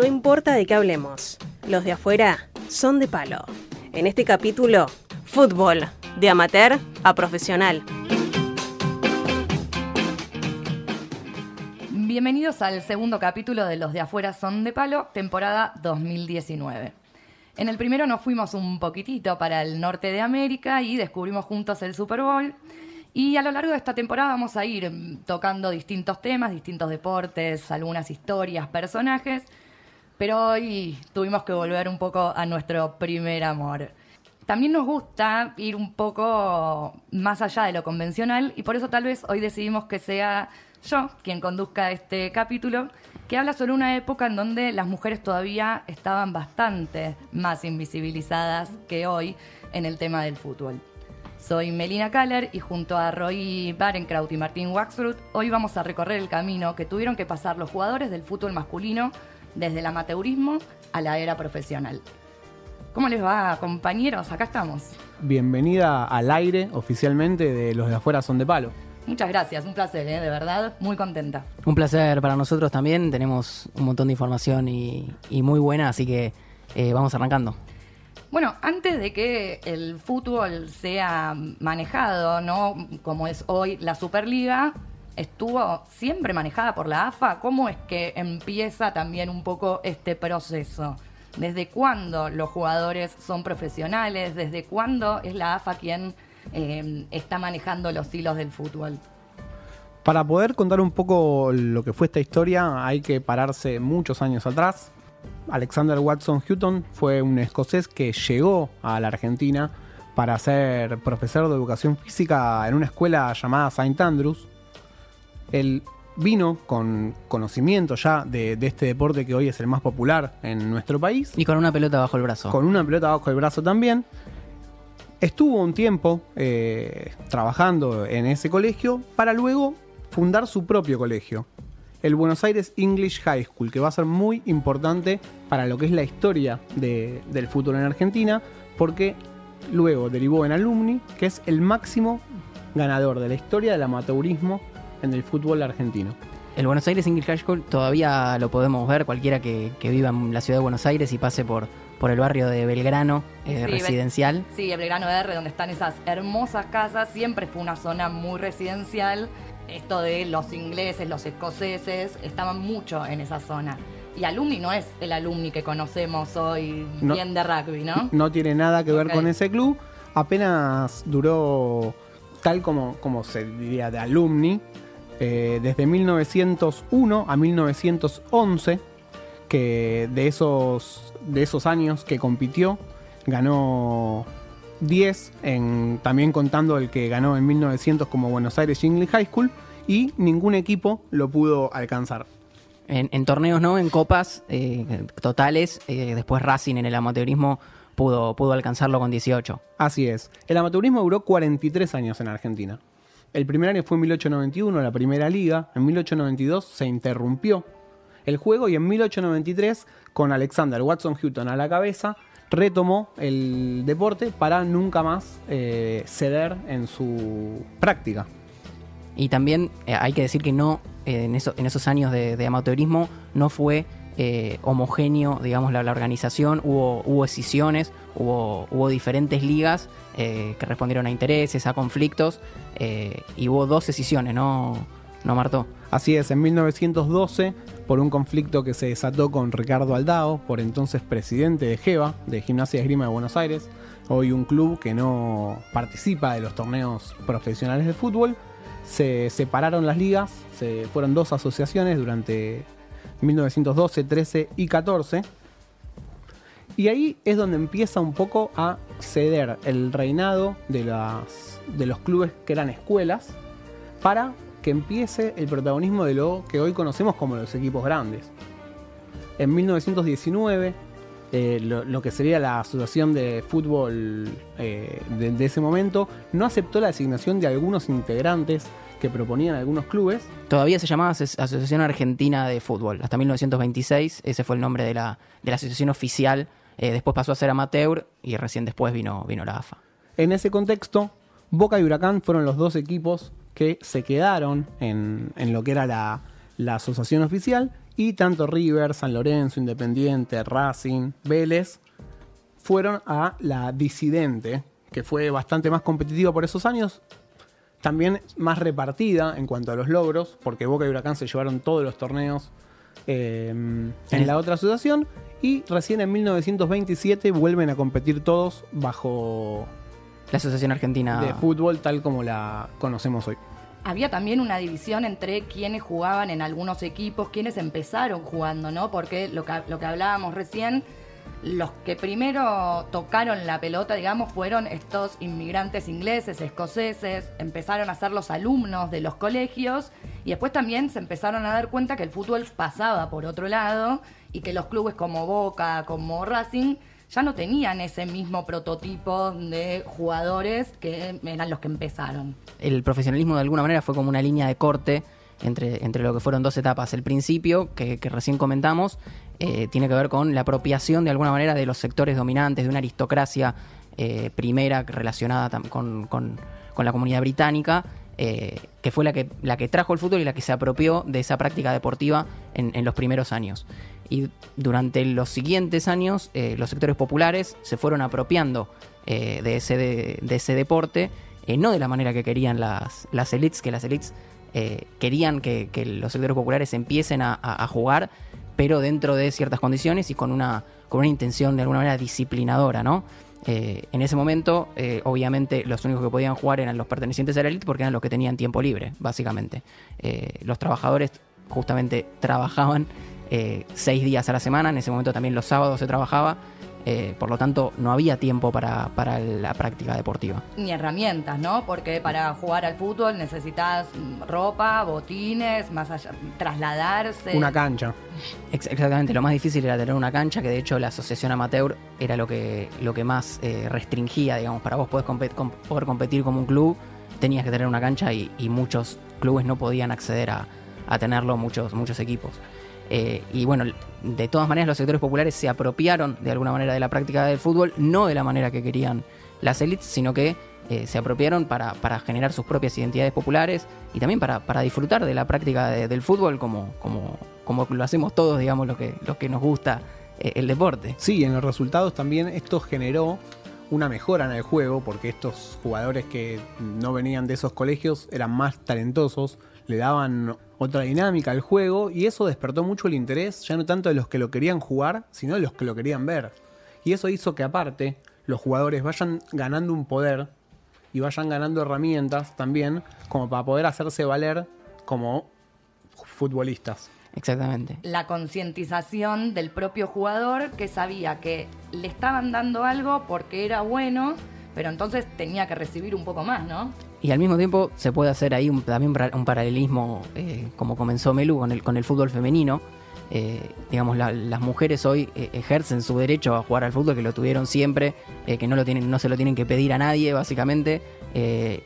No importa de qué hablemos, los de afuera son de palo. En este capítulo, fútbol, de amateur a profesional. Bienvenidos al segundo capítulo de Los de afuera son de palo, temporada 2019. En el primero nos fuimos un poquitito para el norte de América y descubrimos juntos el Super Bowl. Y a lo largo de esta temporada vamos a ir tocando distintos temas, distintos deportes, algunas historias, personajes. Pero hoy tuvimos que volver un poco a nuestro primer amor. También nos gusta ir un poco más allá de lo convencional y por eso tal vez hoy decidimos que sea yo quien conduzca este capítulo, que habla sobre una época en donde las mujeres todavía estaban bastante más invisibilizadas que hoy en el tema del fútbol. Soy Melina Kaller y junto a Roy Barenkraut y Martín Waxruth, hoy vamos a recorrer el camino que tuvieron que pasar los jugadores del fútbol masculino desde el amateurismo a la era profesional. ¿Cómo les va, compañeros? Acá estamos. Bienvenida al aire oficialmente de Los de afuera son de palo. Muchas gracias, un placer, ¿eh? de verdad, muy contenta. Un placer para nosotros también, tenemos un montón de información y, muy buena, así que eh, vamos arrancando. Bueno, antes de que el fútbol sea manejado, ¿no? Como es hoy la Superliga, estuvo siempre manejada por la AFA. ¿Cómo es que empieza también un poco este proceso? ¿Desde cuándo los jugadores son profesionales? ¿Desde cuándo es la AFA quien eh, está manejando los hilos del fútbol? Para poder contar un poco lo que fue esta historia, hay que pararse muchos años atrás. Alexander Watson Hutton fue un escocés que llegó a la Argentina para ser profesor de educación física en una escuela llamada St. Andrews. Él vino con conocimiento ya de, este deporte que hoy es el más popular en nuestro país. Y con una pelota bajo el brazo. Con una pelota bajo el brazo también. Estuvo un tiempo eh, trabajando en ese colegio para luego fundar su propio colegio el Buenos Aires English High School, que va a ser muy importante para lo que es la historia del fútbol en Argentina, porque luego derivó en Alumni, que es el máximo ganador de la historia del amateurismo en el fútbol argentino. El Buenos Aires English High School todavía lo podemos ver, cualquiera que, viva en la ciudad de Buenos Aires y pase por, por el barrio de Belgrano eh, residencial. Sí, el Belgrano R, donde están esas hermosas casas, siempre fue una zona muy residencial esto de los ingleses, los escoceses, estaban mucho en esa zona. Y Alumni no es el Alumni que conocemos hoy bien de rugby, ¿no? No tiene nada que ver con ese club. Apenas duró, tal como, como se diría, de Alumni, eh, desde 1901 a 1911, que de esos, de esos años que compitió, ganó 10, en, también contando el que ganó en 1900 como Buenos Aires English High School, y ningún equipo lo pudo alcanzar. En, torneos, ¿no? En copas eh, totales, eh, después Racing en el amateurismo pudo, pudo alcanzarlo con 18. Así es. El amateurismo duró 43 años en Argentina. El primer año fue en 1891, la primera liga. En 1892 se interrumpió el juego y en 1893, con Alexander Watson Hutton a la cabeza, retomó el deporte para nunca más eh, ceder en su práctica. Y también eh, hay que decir que no, eh, en, esos años de, amateurismo no fue homogéneo, digamos, la, organización, hubo, hubo escisiones, hubo, diferentes ligas que respondieron a intereses, a conflictos, y hubo dos escisiones, ¿no, no Marto? Así es, en 1912 por un conflicto que se desató con Ricardo Aldao, por entonces presidente de GEVA, de Gimnasia Esgrima de Buenos Aires, hoy un club que no participa de los torneos profesionales de fútbol. Se separaron las ligas, se fueron dos asociaciones durante 1912, 13 y 14. Y ahí es donde empieza un poco a ceder el reinado de, las, de los clubes que eran escuelas para que empiece el protagonismo de lo que hoy conocemos como los equipos grandes. En 1919, eh, lo, que sería la Asociación de Fútbol eh, de, ese momento no aceptó la designación de algunos integrantes que proponían algunos clubes. Todavía se llamaba Asociación Argentina de Fútbol. Hasta 1926 ese fue el nombre de la, asociación oficial. Eh, después pasó a ser amateur y recién después vino, vino la AFA. En ese contexto, Boca y Huracán fueron los dos equipos que se quedaron en, lo que era la, asociación oficial Y tanto River, San Lorenzo, Independiente, Racing, Vélez fueron a la disidente, que fue bastante más competitiva por esos años, también más repartida en cuanto a los logros, porque Boca y Huracán se llevaron todos los torneos eh, en la otra asociación, y recién en 1927 vuelven a competir todos bajo La Asociación Argentina de fútbol tal como la conocemos hoy. Había también una división entre quienes jugaban en algunos equipos, quienes empezaron jugando, ¿no? Porque lo que, lo que hablábamos recién, los que primero tocaron la pelota, digamos, fueron estos inmigrantes ingleses, escoceses, empezaron a ser los alumnos de los colegios y después también se empezaron a dar cuenta que el fútbol pasaba por otro lado y que los clubes como Boca, como Racing, ya no tenían ese mismo prototipo de jugadores que eran los que empezaron. el profesionalismo de alguna manera fue como una línea de corte entre, entre lo que fueron dos etapas. El principio, que, que recién comentamos, eh, tiene que ver con la apropiación de alguna manera de los sectores dominantes, de una aristocracia eh, primera relacionada con, con- la comunidad británica, eh, que fue la que, la que trajo el fútbol y la que se apropió de esa práctica deportiva en, los primeros años. Y durante los siguientes años, los sectores populares se fueron apropiando de, ese de, ese deporte, no de la manera que querían las, las elites, que las elites querían que, los sectores populares empiecen a jugar, pero dentro de ciertas condiciones y con una, con una intención de alguna manera disciplinadora, ¿no? Eh, en ese momento, eh, obviamente, los únicos que podían jugar eran los pertenecientes a la élite porque eran los que tenían tiempo libre, básicamente. Eh, los trabajadores justamente trabajaban seis días a la semana, en ese momento también los sábados se trabajaba, eh, por lo tanto no había tiempo para, para la práctica deportiva. Ni herramientas, ¿no? Porque para jugar al fútbol necesitas ropa, botines, más allá, trasladarse. Una cancha. Ex- Exactamente, lo más difícil era tener una cancha, que de hecho la asociación amateur era lo que, lo que más eh, restringía, digamos, para vos poder, compet- com- poder competir como un club, tenías que tener una cancha y, y muchos clubes no podían acceder a, a tenerlo, muchos, muchos equipos. Eh, y bueno, de todas maneras los sectores populares se apropiaron de alguna manera de la práctica del fútbol, no de la manera que querían las élites, sino que eh, se apropiaron para, para generar sus propias identidades populares y también para, para disfrutar de la práctica de- del fútbol como, como, como lo hacemos todos, digamos, los que, los que nos gusta eh, el deporte. Sí, en los resultados también esto generó una mejora en el juego porque estos jugadores que no venían de esos colegios eran más talentosos, le daban otra dinámica al juego y eso despertó mucho el interés, ya no tanto de los que lo querían jugar, sino de los que lo querían ver. Y eso hizo que aparte los jugadores vayan ganando un poder y vayan ganando herramientas también como para poder hacerse valer como futbolistas. Exactamente. la concientización del propio jugador que sabía que le estaban dando algo porque era bueno, pero entonces tenía que recibir un poco más, ¿no? Y al mismo tiempo se puede hacer ahí también un paralelismo, eh, como comenzó Melu, con el, con el fútbol femenino. Eh, digamos, la- las mujeres hoy eh, ejercen su derecho a jugar al fútbol, que lo tuvieron siempre, que no, lo tienen, no se lo tienen que pedir a nadie, básicamente,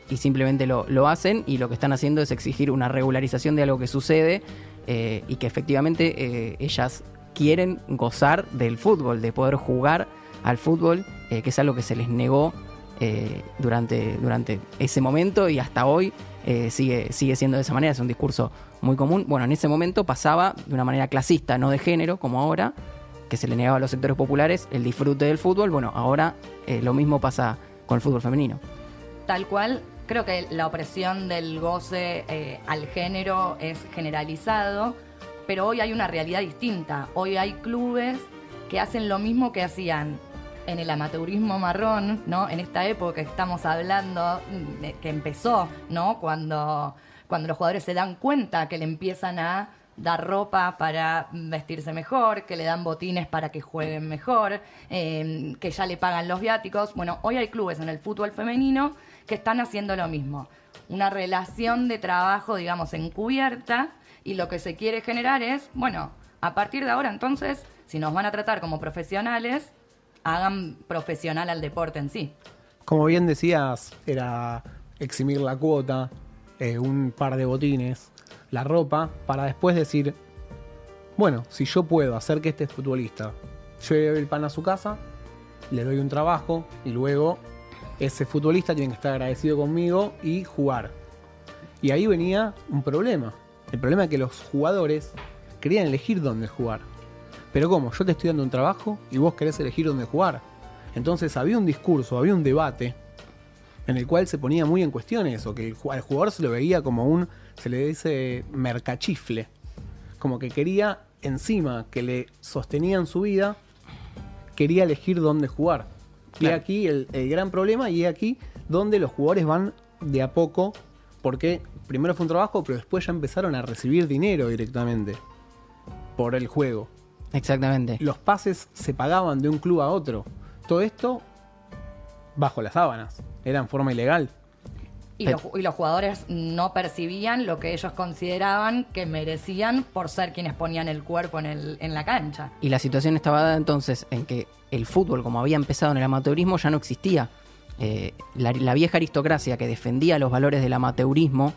y simplemente lo, lo hacen, y lo que están haciendo es exigir una regularización de algo que sucede, y que efectivamente ellas quieren gozar del fútbol, de poder jugar al fútbol, que es algo que se les negó eh, durante, durante ese momento y hasta hoy eh, sigue, sigue siendo de esa manera, es un discurso muy común. Bueno, en ese momento pasaba de una manera clasista, no de género, como ahora, que se le negaba a los sectores populares el disfrute del fútbol. Bueno, ahora eh, lo mismo pasa con el fútbol femenino. Tal cual, creo que la opresión del goce al género es generalizado, pero hoy hay una realidad distinta. Hoy hay clubes que hacen lo mismo que hacían en el amateurismo marrón, ¿no? En esta época que estamos hablando, mm, que empezó, ¿no? Cuando, cuando los jugadores se dan cuenta que le empiezan a dar ropa para vestirse mejor, que le dan botines para que jueguen mejor, eh, que ya le pagan los viáticos. Bueno, hoy hay clubes en el fútbol femenino que están haciendo lo mismo. Una relación de trabajo, digamos, encubierta y lo que se quiere generar es, bueno, a partir de ahora entonces, si nos van a tratar como profesionales, hagan profesional al deporte en sí. Como bien decías, era eximir la cuota, eh, un par de botines, la ropa, para después decir, bueno, si yo puedo hacer que este futbolista lleve el pan a su casa, le doy un trabajo y luego ese futbolista tiene que estar agradecido conmigo y jugar. Y ahí venía un problema. El problema es que los jugadores querían elegir dónde jugar. Pero ¿cómo? Yo te estoy dando un trabajo y vos querés elegir dónde jugar. Entonces había un discurso, había un debate en el cual se ponía muy en cuestión eso, que el, al jugador se lo veía como un, se le dice, mercachifle. Como que quería, encima que le sostenían su vida, quería elegir dónde jugar. Y aquí el, el gran problema, y aquí donde los jugadores van de a poco, porque primero fue un trabajo, pero después ya empezaron a recibir dinero directamente por el juego. Exactamente. Los pases se pagaban de un club a otro. Todo esto bajo las sábanas. Era en forma ilegal. Y los, y los jugadores no percibían lo que ellos consideraban que merecían por ser quienes ponían el cuerpo en, el, en la cancha. Y la situación estaba dada entonces en que el fútbol, como había empezado en el amateurismo, ya no existía. Eh, la, la vieja aristocracia que defendía los valores del amateurismo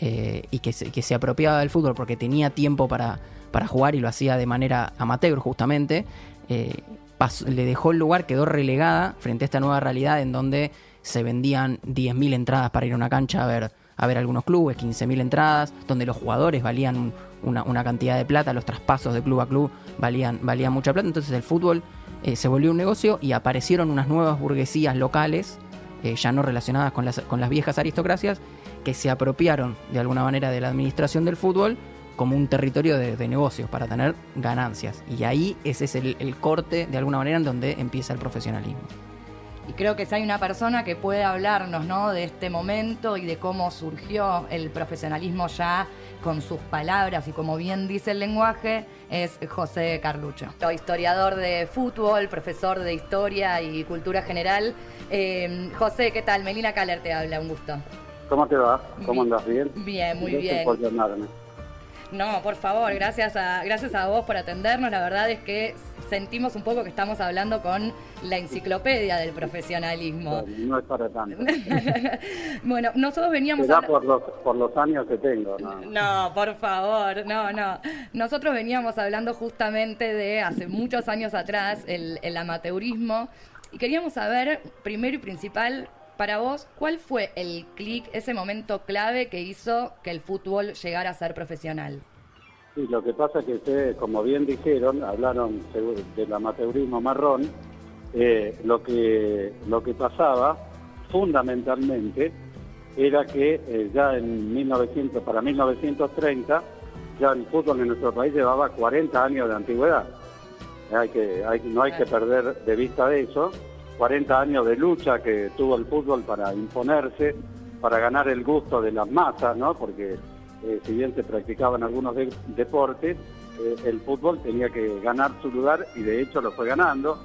eh, y que se, que se apropiaba del fútbol porque tenía tiempo para, para jugar y lo hacía de manera amateur justamente, eh, pasó- le dejó el lugar, quedó relegada frente a esta nueva realidad en donde se vendían 10.000 entradas para ir a una cancha a ver, a ver algunos clubes, 15.000 entradas, donde los jugadores valían una, una cantidad de plata, los traspasos de club a club valían, valían mucha plata, entonces el fútbol eh, se volvió un negocio y aparecieron unas nuevas burguesías locales, ya no relacionadas con las, con las viejas aristocracias, que se apropiaron de alguna manera de la administración del fútbol como un territorio de, negocios para tener ganancias. Y ahí ese es el, el corte de alguna manera en donde empieza el profesionalismo. Y creo que si hay una persona que puede hablarnos ¿no? de este momento y de cómo surgió el profesionalismo ya con sus palabras y como bien dice el lenguaje, es José Carlucho. Historiador de fútbol, profesor de historia y cultura general. Eh, José, ¿qué tal? Melina Caller te habla, un gusto. ¿Cómo te va? ¿Cómo andas? ¿Bien? Bien, muy Gracias bien. por llamarme. No, por favor, gracias a, gracias a vos por atendernos. La verdad es que sentimos un poco que estamos hablando con la enciclopedia del profesionalismo. No es para tanto. bueno, nosotros veníamos Será habla- por los, por los años que tengo. ¿no? No, por favor, no, no. Nosotros veníamos hablando justamente de hace muchos años atrás el, el amateurismo y queríamos saber, primero y principal, para vos, ¿cuál fue el clic, ese momento clave que hizo que el fútbol llegara a ser profesional? Sí, lo que pasa es que ustedes, como bien dijeron, hablaron del amateurismo marrón. eh, lo, que, lo que pasaba fundamentalmente era que eh, ya en 1900, para 1930 ya el fútbol en nuestro país llevaba 40 años de antigüedad. Hay que, hay- no hay que perder de vista de eso. 40 años de lucha que tuvo el fútbol para imponerse, para ganar el gusto de las masas, ¿no? Porque eh, si bien se practicaban algunos de- deportes, eh, el fútbol tenía que ganar su lugar y de hecho lo fue ganando.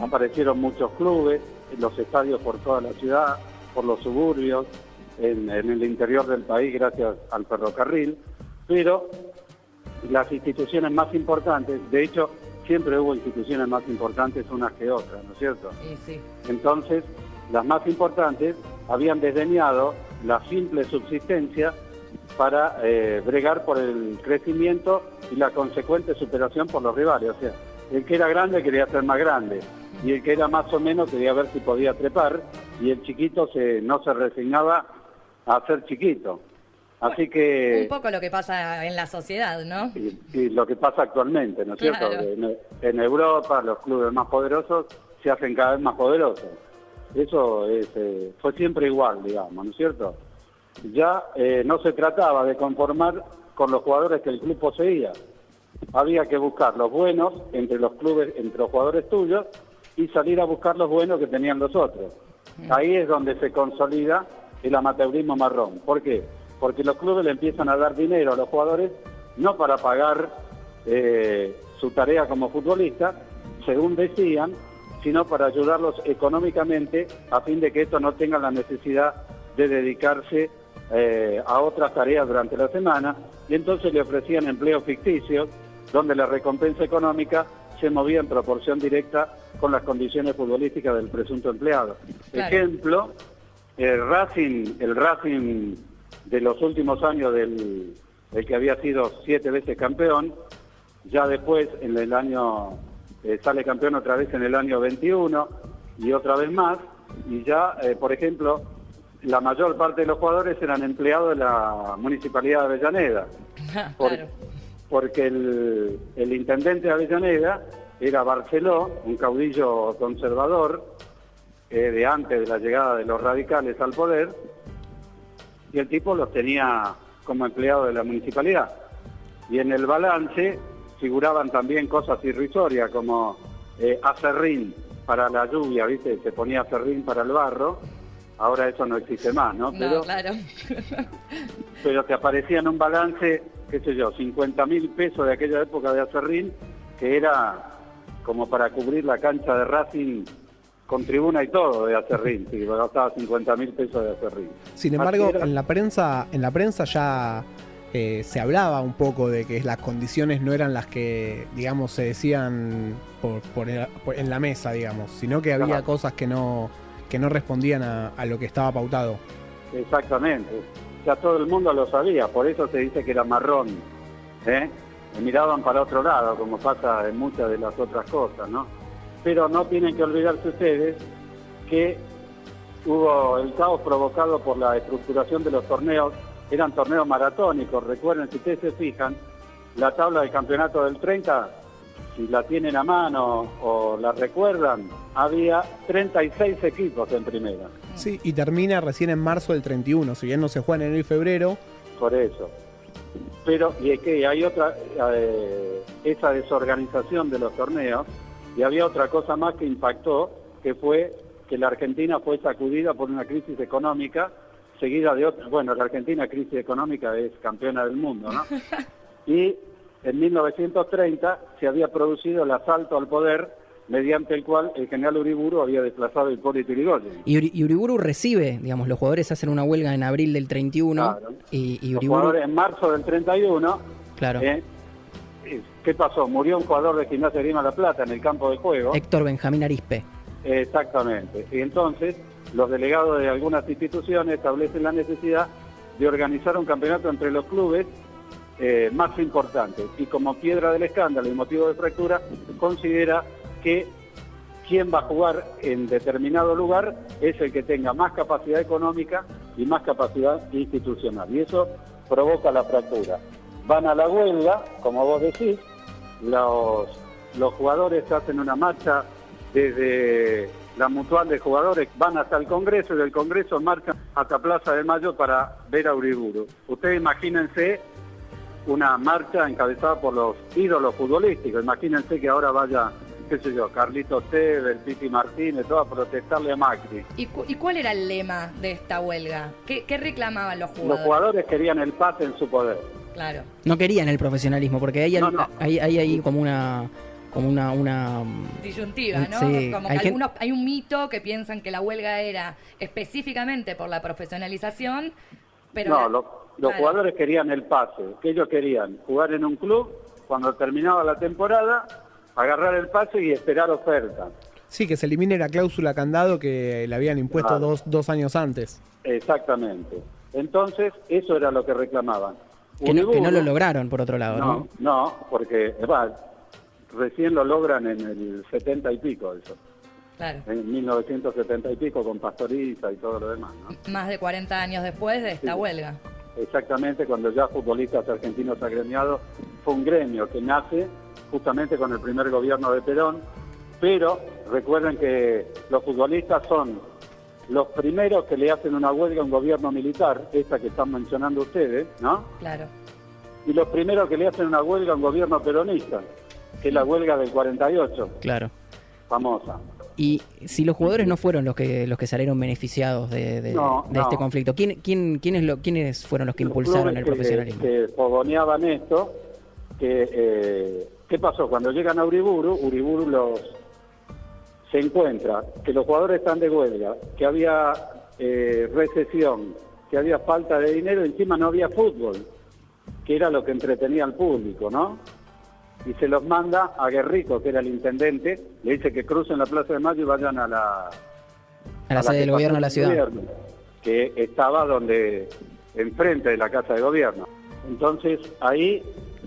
Aparecieron muchos clubes, en los estadios por toda la ciudad, por los suburbios, en, en el interior del país gracias al ferrocarril, pero las instituciones más importantes, de hecho siempre hubo instituciones más importantes unas que otras, ¿no es cierto? Sí. Entonces, las más importantes habían desdeñado la simple subsistencia para eh, bregar por el crecimiento y la consecuente superación por los rivales. O sea, el que era grande quería ser más grande y el que era más o menos quería ver si podía trepar y el chiquito se, no se resignaba a ser chiquito. Así que... Un poco lo que pasa en la sociedad, ¿no? Y, y lo que pasa actualmente, ¿no es cierto? En, en Europa los clubes más poderosos se hacen cada vez más poderosos. Eso es, eh, fue siempre igual, digamos, ¿no es cierto? Ya eh, no se trataba de conformar con los jugadores que el club poseía. Había que buscar los buenos entre los clubes, entre los jugadores tuyos y salir a buscar los buenos que tenían los otros. Ahí es donde se consolida el amateurismo marrón. ¿Por qué? Porque los clubes le empiezan a dar dinero a los jugadores no para pagar eh, su tarea como futbolista, según decían, sino para ayudarlos económicamente a fin de que estos no tengan la necesidad de dedicarse eh, a otras tareas durante la semana y entonces le ofrecían empleos ficticios donde la recompensa económica se movía en proporción directa con las condiciones futbolísticas del presunto empleado. Claro. Ejemplo, el Racing, el Racing de los últimos años del, del que había sido siete veces campeón, ya después en el año eh, sale campeón otra vez en el año 21 y otra vez más y ya eh, por ejemplo la mayor parte de los jugadores eran empleados de la municipalidad de Avellaneda Por- claro. porque el, el intendente de Avellaneda era Barceló, un caudillo conservador eh, de antes de la llegada de los radicales al poder, y el tipo los tenía como empleado de la municipalidad. Y en el balance figuraban también cosas irrisorias como eh, acerrín para la lluvia, ¿viste? Se ponía acerrín para el barro. Ahora eso no existe más, ¿no? No, claro. pero te aparecía en un balance, qué sé yo, 50 mil pesos de aquella época de acerrín, que era como para cubrir la cancha de Racing con tribuna y todo de Acerrín, sí, gastaba 50 mil pesos de Acerrín. Sin embargo, en la prensa, en la prensa ya eh, se hablaba un poco de que las condiciones no eran las que, digamos, se decían por, en la mesa, digamos, sino que había cosas que no, que no respondían a, a, lo que estaba pautado. Exactamente, ya todo el mundo lo sabía, por eso se dice que era marrón, ¿eh? miraban para otro lado, como pasa en muchas de las otras cosas, ¿no? Pero no tienen que olvidarse ustedes que hubo el caos provocado por la estructuración de los torneos, eran torneos maratónicos, recuerden, si ustedes se fijan, la tabla del campeonato del 30, si la tienen a mano o la recuerdan, había 36 equipos en primera. Sí, y termina recién en marzo del 31, si bien no se juega en enero y febrero. Por eso. Pero, y es que hay otra, eh, esa desorganización de los torneos, y había otra cosa más que impactó, que fue que la Argentina fue sacudida por una crisis económica, seguida de otra, bueno, la Argentina crisis económica es campeona del mundo, ¿no? Y en 1930 se había producido el asalto al poder mediante el cual el general Uriburu había desplazado el Hipólito Yrigoyen. Y, y, Uriburu recibe, digamos, los jugadores hacen una huelga en abril del 31 y, y Uriburu... Los jugadores en marzo del 31. Claro. Eh, ¿Qué pasó? Murió un jugador de Gimnasia de Grima La Plata en el campo de juego. Héctor Benjamín Arispe. Exactamente. Y entonces los delegados de algunas instituciones establecen la necesidad de organizar un campeonato entre los clubes eh, más importantes. Y como piedra del escándalo y motivo de fractura, considera que quien va a jugar en determinado lugar es el que tenga más capacidad económica y más capacidad institucional. Y eso provoca la fractura. Van a la huelga, como vos decís, los, los jugadores hacen una marcha desde la mutual de jugadores, van hasta el Congreso y del Congreso marchan hasta Plaza de Mayo para ver a Uriburu. Ustedes imagínense una marcha encabezada por los ídolos futbolísticos, imagínense que ahora vaya qué sé yo, Carlito Tevez, Piti Martínez, todo a protestarle a Macri. ¿Y, cuál era el lema de esta huelga? ¿Qué, reclamaban los jugadores? Los jugadores querían el paz en su poder. Claro. No querían el profesionalismo, porque hay, hay, hay, como una como una, una disyuntiva, ¿no? como que algunos hay un mito que piensan que la huelga era específicamente por la profesionalización, pero no, los jugadores querían el pase, que ellos querían jugar en un club cuando terminaba la temporada agarrar el pase y esperar oferta. Sí, que se elimine la cláusula candado que le habían impuesto dos, dos, años antes. Exactamente. Entonces, eso era lo que reclamaban. Que no, que no, lo lograron, por otro lado, ¿no? No, porque recién lo logran en el 70 y pico eso. Claro. En 1970 y pico con Pastoriza y todo lo demás, ¿no? Más de 40 años después de esta huelga. Exactamente, cuando ya futbolistas argentinos agremiados, fue un gremio que nace justamente con el primer gobierno de Perón, pero recuerden que los futbolistas son los primeros que le hacen una huelga a un gobierno militar, esta que están mencionando ustedes, ¿no? Claro. Y los primeros que le hacen una huelga a un gobierno peronista, que es la huelga del 48. Claro. Famosa. Y si los jugadores no fueron los que los que salieron beneficiados de, este conflicto, ¿quién, quién, quiénes, lo, ¿quiénes fueron los que impulsaron el profesionalismo? Que, que esto, que eh, ¿Qué pasó? Cuando llegan a Uriburu, Uriburu los se encuentra que los jugadores están de huelga, que había eh, recesión, que había falta de dinero, encima no había fútbol, que era lo que entretenía al público, ¿no? Y se los manda a Guerrico, que era el intendente, le dice que crucen la Plaza de Mayo y vayan a la... A la, sede del gobierno de la ciudad. que estaba donde, enfrente de la Casa de Gobierno. Entonces ahí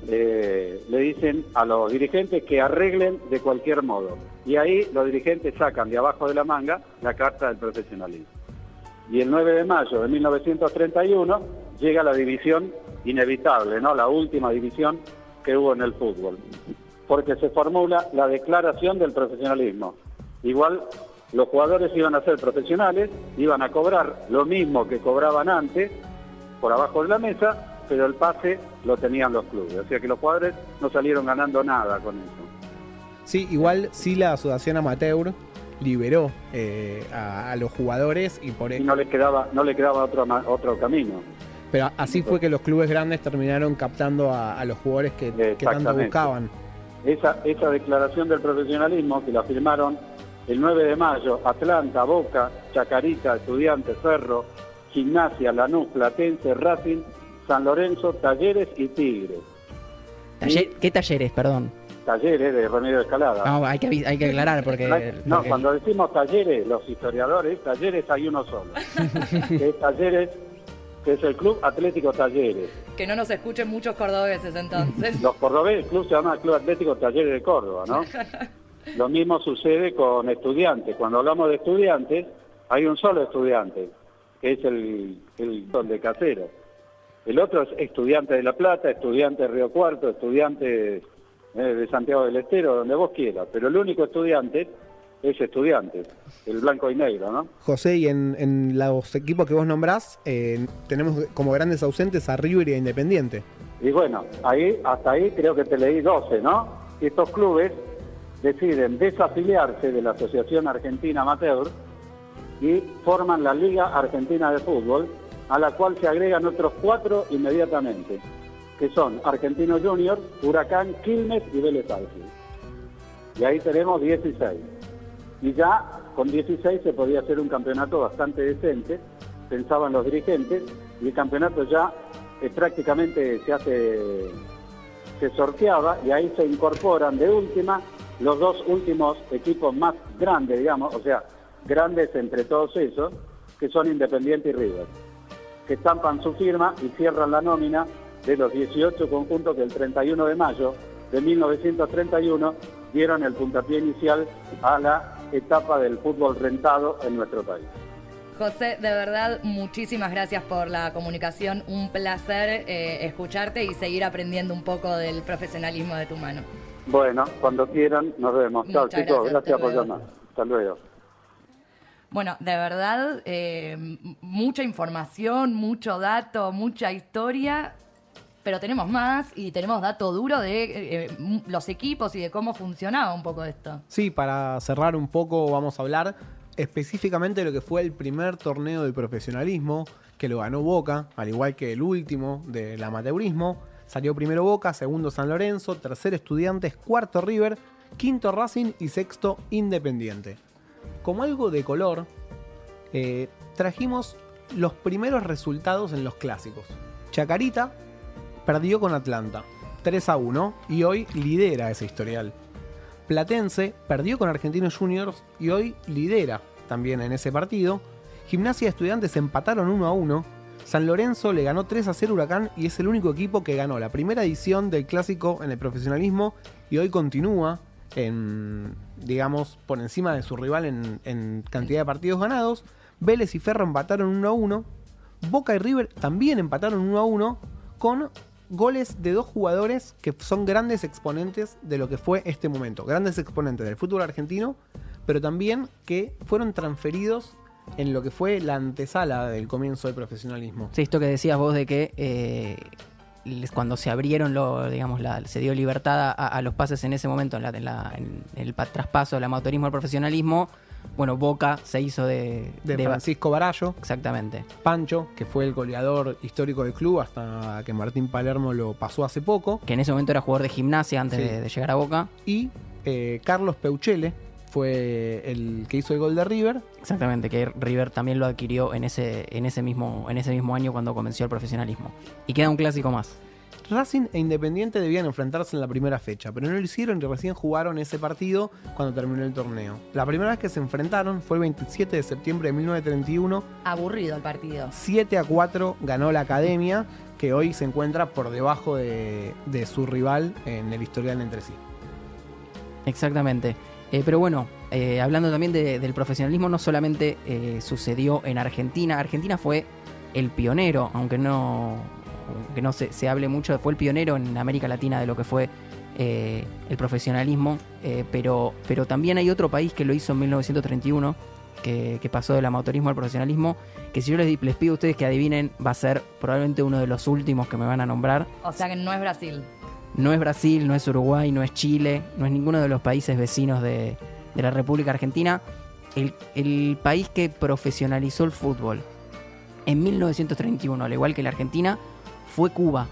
eh, le dicen a los dirigentes que arreglen de cualquier modo. Y ahí los dirigentes sacan de abajo de la manga la carta del profesionalismo. Y el 9 de mayo de 1931 llega la división inevitable, ¿no? La última división que hubo en el fútbol, porque se formula la declaración del profesionalismo. Igual los jugadores iban a ser profesionales, iban a cobrar lo mismo que cobraban antes, por abajo de la mesa, pero el pase lo tenían los clubes. O sea que los jugadores no salieron ganando nada con eso. Sí, igual sí la asociación amateur liberó eh, a, a los jugadores y por Y eso. no les quedaba, no le quedaba otro, otro camino. Pero así fue que los clubes grandes terminaron captando a, a los jugadores que, que tanto buscaban. Esa, esa declaración del profesionalismo que la firmaron el 9 de mayo, Atlanta, Boca, Chacarita, Estudiantes, Ferro, Gimnasia, Lanús, Platense, Racing, San Lorenzo, Talleres y Tigres. Taller- ¿Qué talleres, perdón? Talleres de Remedio de Escalada. No, hay que, hay que aclarar porque... No, porque- cuando decimos talleres, los historiadores, talleres hay uno solo. que es Talleres, que es el Club Atlético Talleres. Que no nos escuchen muchos cordobeses entonces. Los cordobeses, el club se llama Club Atlético Talleres de Córdoba, ¿no? Lo mismo sucede con estudiantes. Cuando hablamos de estudiantes, hay un solo estudiante, que es el, el don de Casero. El otro es estudiante de La Plata, estudiante de Río Cuarto, estudiante eh, de Santiago del Estero, donde vos quieras. Pero el único estudiante es estudiante, el blanco y negro, ¿no? José, y en, en los equipos que vos nombrás, eh, tenemos como grandes ausentes a River y a Independiente. Y bueno, ahí hasta ahí creo que te leí 12, ¿no? Estos clubes deciden desafiliarse de la Asociación Argentina Amateur y forman la Liga Argentina de Fútbol, a la cual se agregan otros cuatro inmediatamente, que son Argentino Junior, Huracán, Quilmes y Vélez Sarsfield. Y ahí tenemos 16. Y ya con 16 se podía hacer un campeonato bastante decente, pensaban los dirigentes, y el campeonato ya eh, prácticamente se hace, se sorteaba y ahí se incorporan de última los dos últimos equipos más grandes, digamos, o sea, grandes entre todos esos, que son Independiente y River, que estampan su firma y cierran la nómina de los 18 conjuntos que el 31 de mayo de 1931 dieron el puntapié inicial a la etapa del fútbol rentado en nuestro país. José, de verdad, muchísimas gracias por la comunicación. Un placer eh, escucharte y seguir aprendiendo un poco del profesionalismo de tu mano. Bueno, cuando quieran, nos vemos. Chao chicos, gracias, gracias, por llamar. Hasta luego. Bueno, de verdad, eh, mucha información, mucho dato, mucha historia, pero tenemos más y tenemos dato duro de eh, eh, los equipos y de cómo funcionaba un poco esto. Sí, para cerrar un poco vamos a hablar específicamente de lo que fue el primer torneo de profesionalismo que lo ganó Boca, al igual que el último del amateurismo. Salió primero Boca, segundo San Lorenzo, tercer Estudiantes, cuarto River, quinto Racing y sexto Independiente. Como algo de color, eh, trajimos los primeros resultados en los clásicos. Chacarita perdió con Atlanta, 3 a 1, y hoy lidera ese historial. Platense perdió con Argentinos Juniors y hoy lidera también en ese partido. Gimnasia y Estudiantes empataron 1 a 1. San Lorenzo le ganó 3 a 0 Huracán y es el único equipo que ganó la primera edición del clásico en el profesionalismo y hoy continúa en, digamos, por encima de su rival en, cantidad de partidos ganados. Vélez y Ferro empataron 1 a 1. Boca y River también empataron 1 a 1 con goles de dos jugadores que son grandes exponentes de lo que fue este momento. Grandes exponentes del fútbol argentino, pero también que fueron transferidos en lo que fue la antesala del comienzo del profesionalismo. Sí, esto que decías vos de que eh, cuando se abrieron, lo, digamos, la- se dio libertad a, a los pases en ese momento, en, la- en la- en el pa- traspaso del amateurismo al profesionalismo, bueno, Boca se hizo de... De de- Francisco Barallo, Exactamente. Pancho, que fue el goleador histórico del club hasta que Martín Palermo lo pasó hace poco, Que en ese momento era jugador de gimnasia antes Sí. de, de llegar a Boca. y eh, Carlos Peuchele fue el que hizo el gol de River, Exactamente, que River también lo adquirió en ese, en ese mismo, en ese mismo año cuando comenzó el profesionalismo. Y queda un clásico más. Racing e Independiente debían enfrentarse en la primera fecha, pero no lo hicieron y recién jugaron ese partido cuando terminó el torneo. La primera vez que se enfrentaron fue el 27 de septiembre de 1931, Aburrido el partido. 7 a 4 ganó la Academia, que hoy se encuentra por debajo de, de su rival en el historial entre sí. Exactamente. Eh, pero bueno, eh, hablando también de- del profesionalismo, no solamente eh, sucedió en Argentina. Argentina fue el pionero, aunque no, que no se, se hable mucho, fue el pionero en América Latina de lo que fue eh, el profesionalismo, eh, pero, pero también hay otro país que lo hizo en 1931, que, que pasó del amateurismo al profesionalismo, que si yo les, les pido a ustedes que adivinen, va a ser probablemente uno de los últimos que me van a nombrar. O sea que no es Brasil. No es Brasil, no es Uruguay, no es Chile, no es ninguno de los países vecinos de, de la República Argentina. El, el país que profesionalizó el fútbol en 1931, al igual que la Argentina, fue Cuba,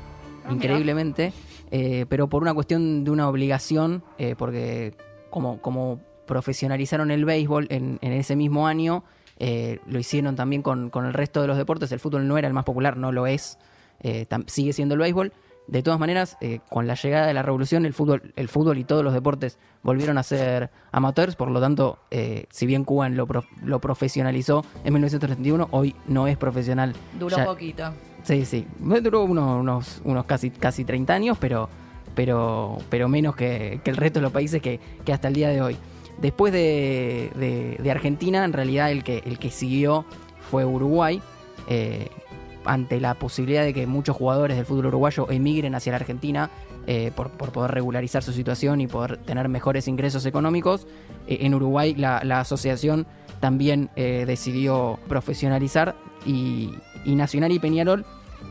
Ah, increíblemente, eh, pero por una cuestión de una obligación, eh, porque como, como profesionalizaron el béisbol en, en ese mismo año, eh, lo hicieron también con, con el resto de los deportes. El fútbol no era el más popular, no lo es, sigue siendo el béisbol. De todas maneras, eh, con la llegada de la revolución, el fútbol, el fútbol y todos los deportes volvieron a ser amateurs, por lo tanto, eh, si bien Cuba lo, pro- lo profesionalizó en 1931, hoy no es profesional. Duró Ya- poquito. Sí, sí. Duró unos, unos, unos casi, casi 30 años, pero, pero, pero menos que, que el resto de los países que, que hasta el día de hoy. Después de, de- de Argentina, en realidad el que, el que siguió fue Uruguay, eh, ante la posibilidad de que muchos jugadores del fútbol uruguayo emigren hacia la Argentina eh, por, poder regularizar su situación y poder tener mejores ingresos económicos. Eh, en Uruguay la, asociación también eh, decidió profesionalizar y, y Nacional y Peñarol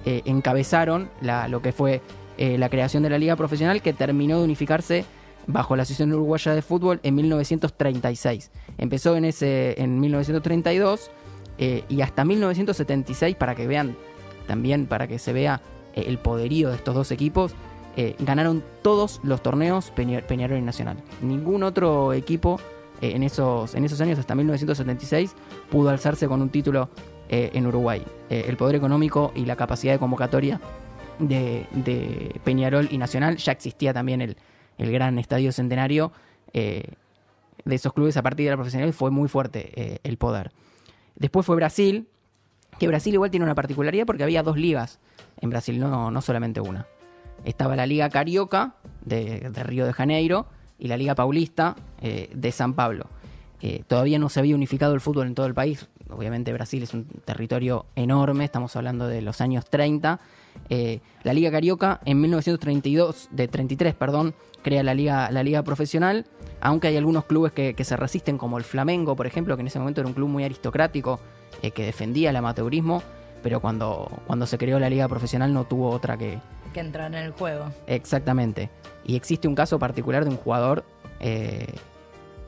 encabezaron lo que fue la creación de la liga profesional que terminó de unificarse bajo la Asociación Uruguaya de Fútbol en 1936. Empezó en, ese, en 1932 eh, y hasta 1976, para que vean, también para que se vea eh, el poderío de estos dos equipos, eh, ganaron todos los torneos Peña- Peñarol y Nacional. Ningún otro equipo en, esos, en esos años, hasta 1976, pudo alzarse con un título en Uruguay. El poder económico y la capacidad de convocatoria de, de Peñarol y Nacional, ya existía también el, el gran estadio centenario de esos clubes a partir de la profesional, fue muy fuerte el poder. Después fue Brasil, que Brasil igual tiene una particularidad porque había dos ligas en Brasil, no, no solamente una. Estaba la Liga Carioca de, de Río de Janeiro y la Liga Paulista eh, de San Pablo. Eh, todavía no se había unificado el fútbol en todo el país. Obviamente Brasil es un territorio enorme, estamos hablando de los años 30. Eh, la Liga Carioca en 1932, de 33, perdón, crea la liga, la liga profesional, aunque hay algunos clubes que, que se resisten, como el Flamengo, por ejemplo, que en ese momento era un club muy aristocrático, eh, que defendía el amateurismo, pero cuando, cuando se creó la liga profesional no tuvo otra que, Que entra en el juego. Exactamente. Y existe un caso particular de un jugador eh,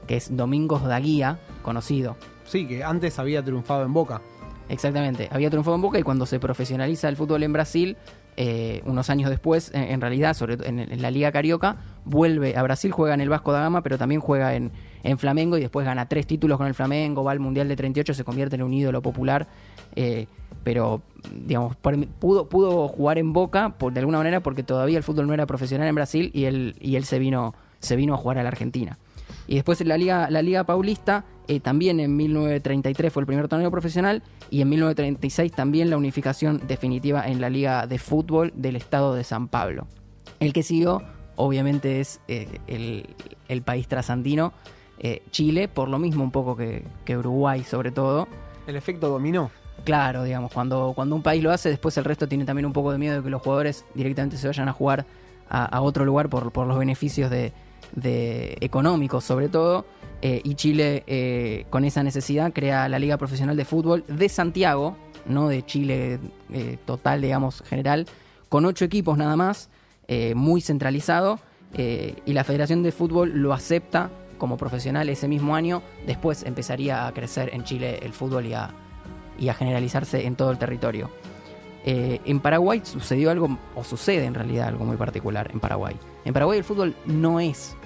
que es Domingos Daguía, conocido. Sí, que antes había triunfado en Boca. Exactamente. Había triunfado en Boca y cuando se profesionaliza el fútbol en Brasil, eh, unos años después, en, realidad, sobre en, en la Liga Carioca, vuelve a Brasil, juega en el Vasco da Gama, pero también juega en, en Flamengo y después gana tres títulos con el Flamengo, va al Mundial de 38, se convierte en un ídolo popular. eh, pero, digamos, pudo, pudo jugar en Boca por, de alguna manera porque todavía el fútbol no era profesional en Brasil y él, y él se, vino, se vino a jugar a la Argentina. Y después en la Liga, la Liga Paulista, eh, también en 1933 fue el primer torneo profesional y en 1936 también la unificación definitiva en la Liga de Fútbol del Estado de San Pablo. El que siguió, obviamente, es eh, el, el país trasandino, eh, Chile, por lo mismo un poco que, que Uruguay sobre todo. El efecto dominó. Claro, digamos, cuando, cuando un país lo hace, después el resto tiene también un poco de miedo de que los jugadores directamente se vayan a jugar a, a otro lugar por, por los beneficios de, de económicos, sobre todo. Eh, y Chile, eh, con esa necesidad, crea la Liga Profesional de Fútbol de Santiago, no de Chile eh, total, digamos, general, con ocho equipos nada más, muy centralizado. y la Federación de Fútbol lo acepta como profesional ese mismo año. Después empezaría a crecer en Chile el fútbol y a, generalizarse en todo el territorio. En Paraguay sucedió algo, o sucede en realidad algo muy particular en Paraguay. En Paraguay el fútbol no es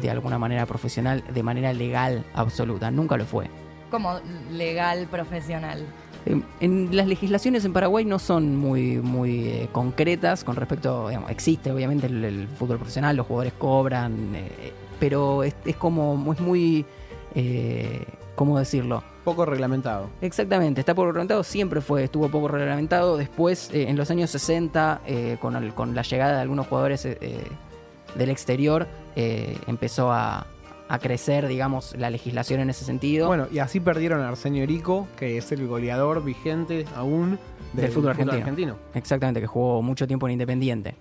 de alguna manera profesional, de manera legal absoluta, nunca lo fue. Como legal profesional. En, en las legislaciones en Paraguay no son muy, muy eh, concretas con respecto, digamos, existe obviamente el, el fútbol profesional, los jugadores cobran, eh, pero es, es como, es muy, eh, ¿cómo decirlo? Poco reglamentado. Exactamente, está poco reglamentado, siempre fue, estuvo poco reglamentado. Después, eh, en los años 60, eh, con, el- con la llegada de algunos jugadores del exterior, eh, empezó a, a crecer, digamos, la legislación en ese sentido. Bueno, y así perdieron a Arsenio Erico, que es el goleador vigente aún del, fútbol, argentino. Exactamente, que jugó mucho tiempo en Independiente.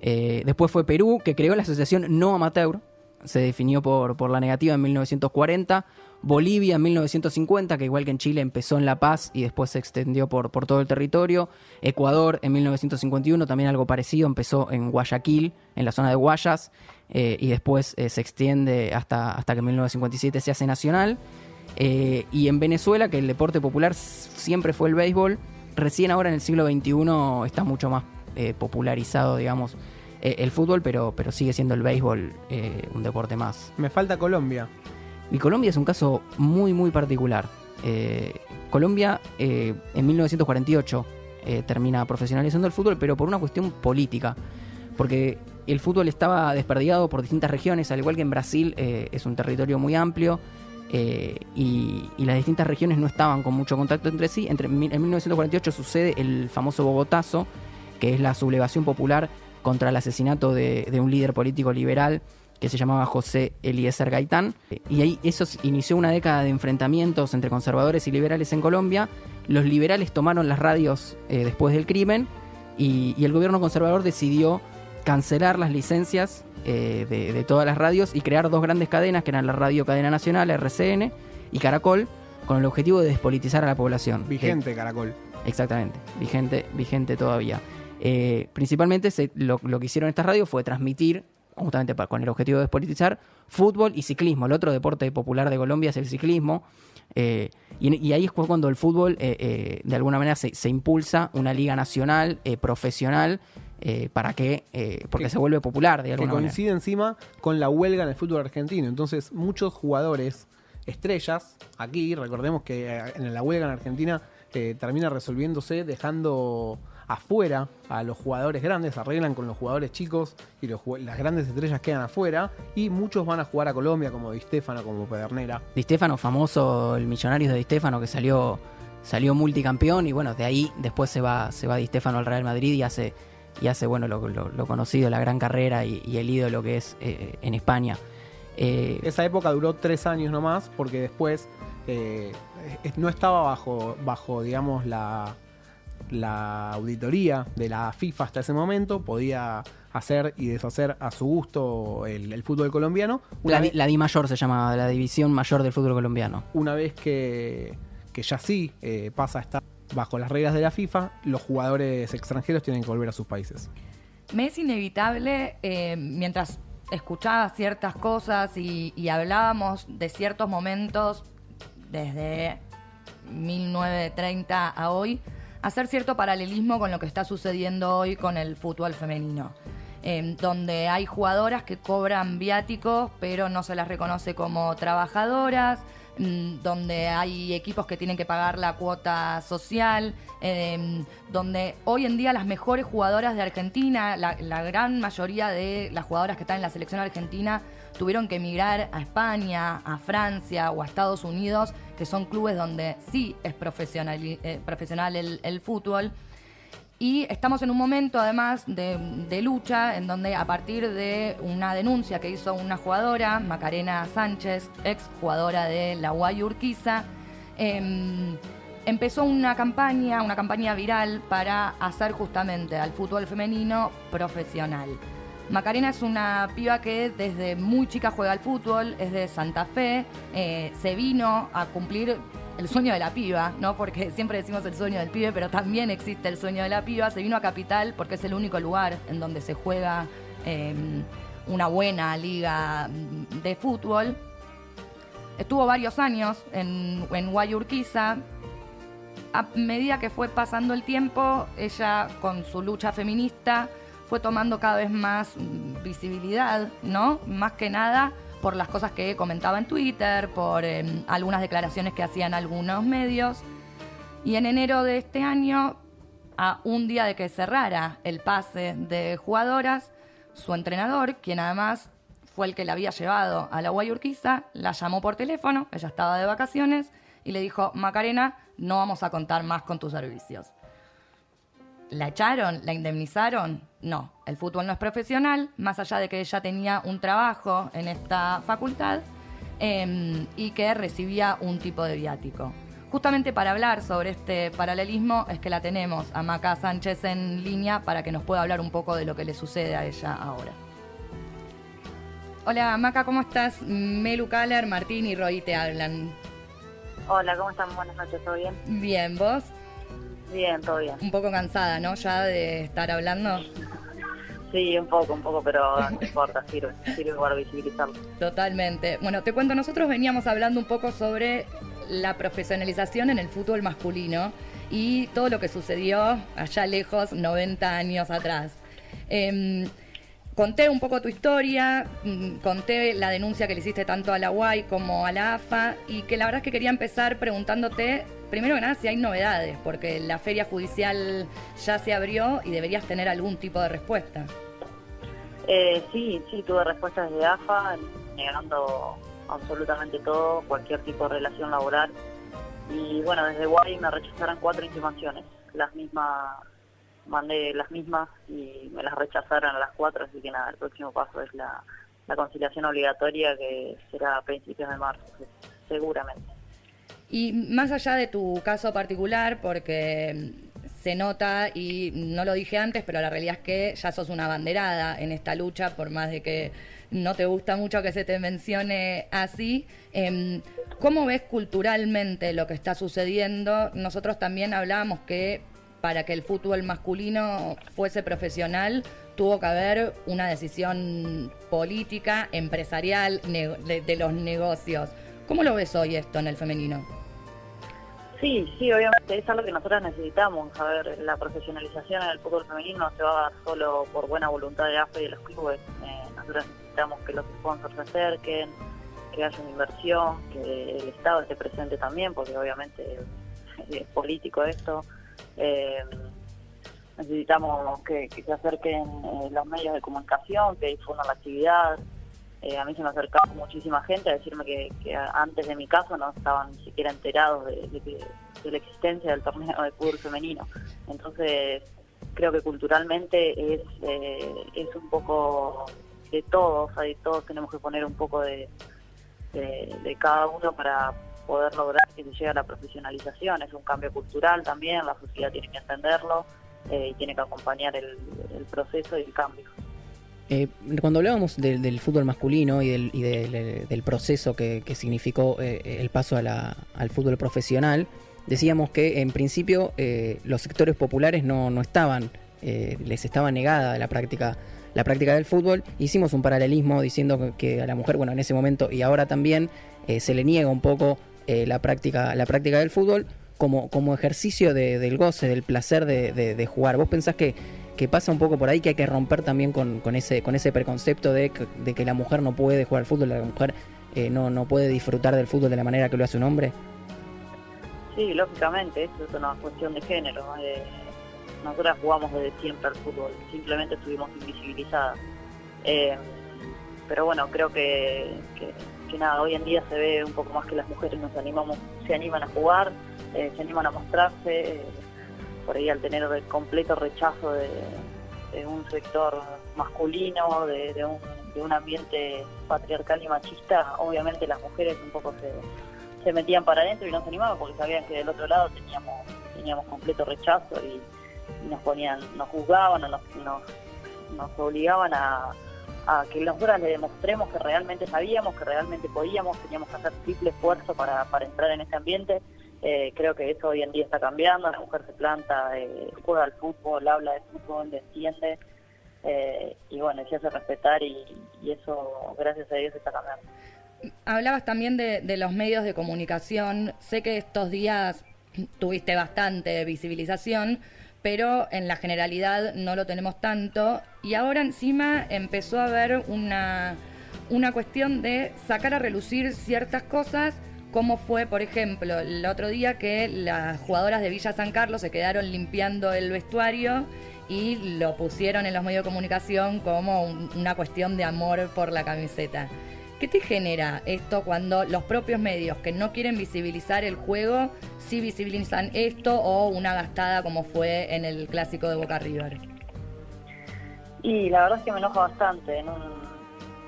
Eh, después fue Perú, que creó la asociación No Amateur, se definió por, por la negativa en 1940. Bolivia en 1950, que igual que en Chile empezó en La Paz y después se extendió por, por todo el territorio. Ecuador en 1951, también algo parecido, empezó en Guayaquil, en la zona de Guayas, eh, y después eh, se extiende hasta, hasta que en 1957 se hace nacional. Eh, y en Venezuela, que el deporte popular siempre fue el béisbol, recién ahora en el siglo XXI está mucho más popularizado, digamos, el fútbol, pero, pero sigue siendo el béisbol un deporte más. Me falta Colombia. Y Colombia es un caso muy, muy particular. Colombia en 1948 termina profesionalizando el fútbol, pero por una cuestión política. Porque el fútbol estaba desperdigado por distintas regiones, al igual que en Brasil eh, es un territorio muy amplio eh, y, las distintas regiones no estaban con mucho contacto entre sí. Entre, en 1948 sucede el famoso Bogotazo, que es la sublevación popular contra el asesinato de, un líder político liberal que se llamaba José Eliezer Gaitán. Y ahí eso inició una década de enfrentamientos entre conservadores y liberales en Colombia. Los liberales tomaron las radios eh, después del crimen y, y el gobierno conservador decidió cancelar las licencias eh, de, todas las radios y crear dos grandes cadenas, que eran la Radio Cadena Nacional, RCN, y Caracol, con el objetivo de despolitizar a la población. Vigente Caracol. Exactamente, vigente, vigente todavía. Eh, principalmente lo, que hicieron estas radios fue transmitir, justamente con el objetivo de despolitizar, fútbol y ciclismo. El otro deporte popular de Colombia es el ciclismo. Eh, y, ahí es cuando el fútbol, de alguna manera, se, se, impulsa una liga nacional, profesional, eh, para que, eh, porque se vuelve popular de alguna Que coincide encima con la huelga en el fútbol argentino. Entonces, muchos jugadores estrellas, aquí, recordemos que eh, en la huelga en Argentina termina resolviéndose dejando afuera a los jugadores grandes, arreglan con los jugadores chicos y las grandes estrellas quedan afuera y muchos van a jugar a Colombia como Di Stefano, como Pedernera. Di Stefano, famoso, el millonario de Di Stefano que salió salió multicampeón y bueno, de ahí después se va se va Di Stefano al Real Madrid y hace y hace bueno lo, conocido, la gran carrera y, el ídolo que es eh, en España. Eh, Esa época duró tres años nomás, porque después eh, no estaba bajo, bajo digamos, la, la auditoría de la FIFA hasta ese momento, podía hacer y deshacer a su gusto el, fútbol colombiano. La, la, Di Mayor se llamaba, la división mayor del fútbol colombiano. Una vez que, que ya sí pasa a estar bajo las reglas de la FIFA, los jugadores extranjeros tienen que volver a sus países. Me es inevitable, eh, mientras escuchaba ciertas cosas y, y, hablábamos de ciertos momentos desde 1930 a hoy, hacer cierto paralelismo con lo que está sucediendo hoy con el fútbol femenino. Eh, donde hay jugadoras que cobran viáticos pero no se las reconoce como trabajadoras, Mm, donde hay equipos que tienen que pagar la cuota social, em, donde hoy en día las mejores jugadoras de Argentina, la, gran mayoría de las jugadoras que están en la selección argentina, tuvieron que emigrar a España, a Francia o a Estados Unidos, que son clubes donde sí es profesional, eh, profesional el fútbol. Y estamos en un momento, además, de, lucha en donde a partir de una denuncia que hizo una jugadora, Macarena Sánchez, ex jugadora de la UAI Urquiza, em, empezó una campaña, una campaña viral para hacer justamente al fútbol femenino profesional. Macarena es una piba que desde muy chica juega al fútbol, es de Santa Fe, eh, se vino a cumplir el sueño de la piba, ¿no? Porque siempre decimos el sueño del pibe, pero también existe el sueño de la piba. Se vino a Capital porque es el único lugar en donde se juega em, una buena liga de fútbol. Estuvo varios años en, en Guayurquiza. A medida que fue pasando el tiempo, ella con su lucha feminista fue tomando cada vez más visibilidad, ¿no? Más que nada por las cosas que comentaba en Twitter, por em, algunas declaraciones que hacían algunos medios. Y en enero de este año, a un día de que cerrara el pase de jugadoras, su entrenador, quien además fue el que la había llevado a la Guayurquiza, la llamó por teléfono, ella estaba de vacaciones, y le dijo, Macarena, no vamos a contar más con tus servicios. ¿La echaron? ¿La indemnizaron? No, el fútbol no es profesional, más allá de que ella tenía un trabajo en esta facultad em, y que recibía un tipo de viático. Justamente para hablar sobre este paralelismo es que la tenemos a Maca Sánchez en línea para que nos pueda hablar un poco de lo que le sucede a ella ahora. Hola Maca, ¿cómo estás? Melu Kaller, Martín y Roy te hablan. Hola, ¿cómo están? Buenas noches, ¿todo bien? Bien, ¿vos? Bien, todo bien. Un poco cansada, ¿no? Ya de estar hablando. Sí, un poco, un poco, pero no importa, sirve, sirve para visibilizarlo. Totalmente. Bueno, te cuento, nosotros veníamos hablando un poco sobre la profesionalización en el fútbol masculino y todo lo que sucedió allá lejos, 90 años atrás. Em, conté un poco tu historia, mm, conté la denuncia que le hiciste tanto a la UAI como a la AFA y que la verdad es que quería empezar preguntándote, primero que nada, si hay novedades, porque la feria judicial ya se abrió y deberías tener algún tipo de respuesta. Eh, sí, sí, tuve respuestas de AFA negando absolutamente todo, cualquier tipo de relación laboral. Y bueno, desde UAI me rechazaron cuatro intimaciones, las mismas mandé las mismas y me las rechazaron a las cuatro, así que nada, el próximo paso es la, conciliación obligatoria que será a principios de marzo, seguramente. Y más allá de tu caso particular, porque se nota, y no lo dije antes, pero la realidad es que ya sos una banderada en esta lucha, por más de que no te gusta mucho que se te mencione así. Em, ¿Cómo ves culturalmente lo que está sucediendo? Nosotros también hablábamos que para que el fútbol masculino fuese profesional tuvo que haber una decisión política, empresarial, de, los negocios. ¿Cómo lo ves hoy esto en el femenino? Sí, sí, obviamente es algo que nosotros necesitamos. A ver, la profesionalización en el fútbol femenino no se va a dar solo por buena voluntad de AFE y de los clubes. Eh, nosotros necesitamos que los sponsors se acerquen, que haya una inversión, que el Estado esté presente también, porque obviamente es político esto. Eh, necesitamos que, se acerquen eh, los medios de comunicación, que difundan la actividad. Eh, a mí se me acercó muchísima gente a decirme que, antes de mi caso no estaban ni siquiera enterados de, la existencia del torneo de fútbol femenino. Entonces, creo que culturalmente es, es un poco de todos, todos tenemos que poner un poco de, de cada uno para, poder lograr que se llegue a la profesionalización. Es un cambio cultural también, la sociedad tiene que entenderlo eh, y tiene que acompañar el, proceso y el cambio. Eh, cuando hablábamos del fútbol masculino y del, y del, proceso que, significó eh, el paso al fútbol profesional, decíamos que en principio los sectores populares no, no estaban, les estaba negada la práctica la práctica del fútbol, hicimos un paralelismo diciendo que a la mujer, bueno, en ese momento y ahora también se le niega un poco eh, la, práctica, la práctica del fútbol como, como ejercicio del goce, del placer de, jugar. ¿Vos pensás que, que, pasa un poco por ahí que hay que romper también con, con ese, con ese preconcepto de, de, que la mujer no puede jugar al fútbol, la mujer eh, no, no puede disfrutar del fútbol de la manera que lo hace un hombre? Sí, lógicamente, eso es una cuestión de género. Eh, nosotras jugamos desde siempre al fútbol, simplemente estuvimos invisibilizadas. Eh, pero bueno, creo que, nada, hoy en día se ve un poco más que las mujeres nos animamos, se animan a jugar, eh, se animan a mostrarse, eh, por ahí al tener el completo rechazo de, un sector masculino, de, un, de, un, ambiente patriarcal y machista, obviamente las mujeres un poco se, se metían para adentro y no se animaban porque sabían que del otro lado teníamos, teníamos completo rechazo y, nos ponían, nos juzgaban nos, nos, nos obligaban a a que nosotras le demostremos que realmente sabíamos, que realmente podíamos, teníamos que hacer triple esfuerzo para, para entrar en este ambiente. Eh, creo que eso hoy en día está cambiando, la mujer se planta, eh, juega al fútbol, habla de fútbol, le entiende, eh, y bueno, se hace respetar y, eso, gracias a Dios, está cambiando. Hablabas también de, de los medios de comunicación, sé que estos días tuviste bastante visibilización, pero en la generalidad no lo tenemos tanto. Y ahora encima empezó a haber una, una cuestión de sacar a relucir ciertas cosas, como fue, por ejemplo, el otro día que las jugadoras de Villa San Carlos se quedaron limpiando el vestuario y lo pusieron en los medios de comunicación como una cuestión de amor por la camiseta. ¿Qué te genera esto cuando los propios medios que no quieren visibilizar el juego sí visibilizan esto o una gastada como fue en el clásico de Boca River? Y la verdad es que me enoja bastante. En un,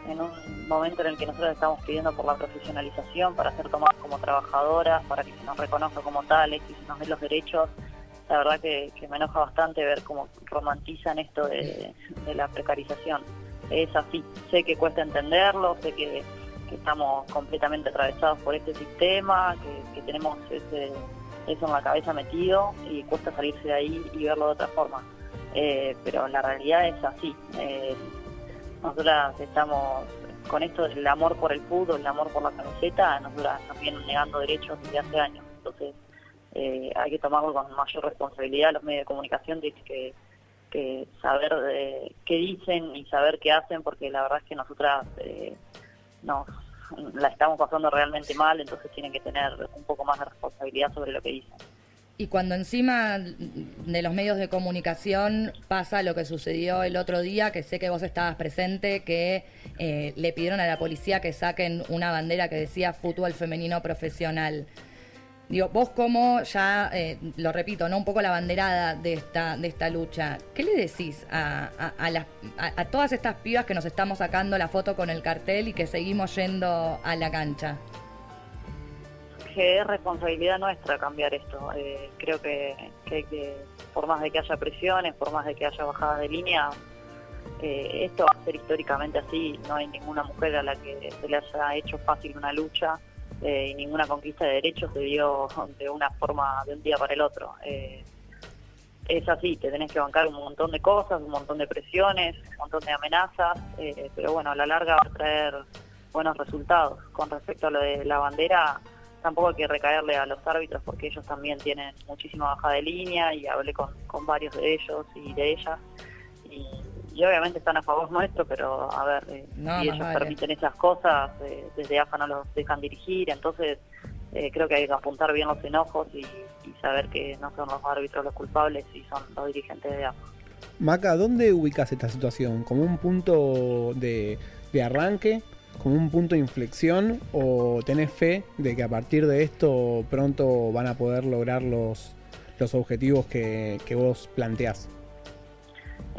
en un momento en el que nosotros estamos pidiendo por la profesionalización, para ser tomadas como trabajadoras, para que se nos reconozca como tales y se nos den los derechos, la verdad que, me enoja bastante ver cómo romantizan esto de, la precarización. Es así, sé que cuesta entenderlo, sé que, estamos completamente atravesados por este sistema, que, tenemos ese, eso en la cabeza metido y cuesta salirse de ahí y verlo de otra forma. Eh, pero la realidad es así. Eh, estamos con esto del amor por el fútbol, el amor por la camiseta, nosotras nos vienen negando derechos desde hace años. Entonces, eh, hay que tomarlo con mayor responsabilidad los medios de comunicación, tienen que, saber eh, qué dicen y saber qué hacen, porque la verdad es que nosotras eh, nos la estamos pasando realmente mal, entonces tienen que tener un poco más de responsabilidad sobre lo que dicen. Y cuando encima de los medios de comunicación pasa lo que sucedió el otro día, que sé que vos estabas presente, que eh, le pidieron a la policía que saquen una bandera que decía fútbol femenino profesional. Digo, vos como ya, eh, lo repito, ¿no? Un poco la banderada de esta, de esta lucha. ¿Qué le decís a, a, todas estas pibas que nos estamos sacando la foto con el cartel y que seguimos yendo a la cancha? Que es responsabilidad nuestra cambiar esto. Eh, creo que, que, por más de que haya presiones, por más de que haya bajadas de línea, eh, esto va a ser históricamente así. No hay ninguna mujer a la que se le haya hecho fácil una lucha eh, y ninguna conquista de derechos se dio de una forma de un día para el otro. Eh, es así, te tenés que bancar un montón de cosas, un montón de presiones, un montón de amenazas, eh, pero bueno, a la larga va a traer buenos resultados. Con respecto a lo de la bandera, tampoco hay que recaerle a los árbitros porque ellos también tienen muchísima baja de línea y hablé con, con varios de ellos y de ellas. Y, obviamente están a favor nuestro, pero a ver, eh, si ellos permiten esas cosas, eh, desde AFA no los dejan dirigir, entonces eh, creo que hay que apuntar bien los enojos y, saber que no son los árbitros los culpables y son los dirigentes de AFA. Maca, ¿dónde ubicas esta situación? ¿Como un punto de, arranque? ¿Como un punto de inflexión? ¿O tenés fe de que a partir de esto pronto van a poder lograr los, los objetivos que, que vos planteás?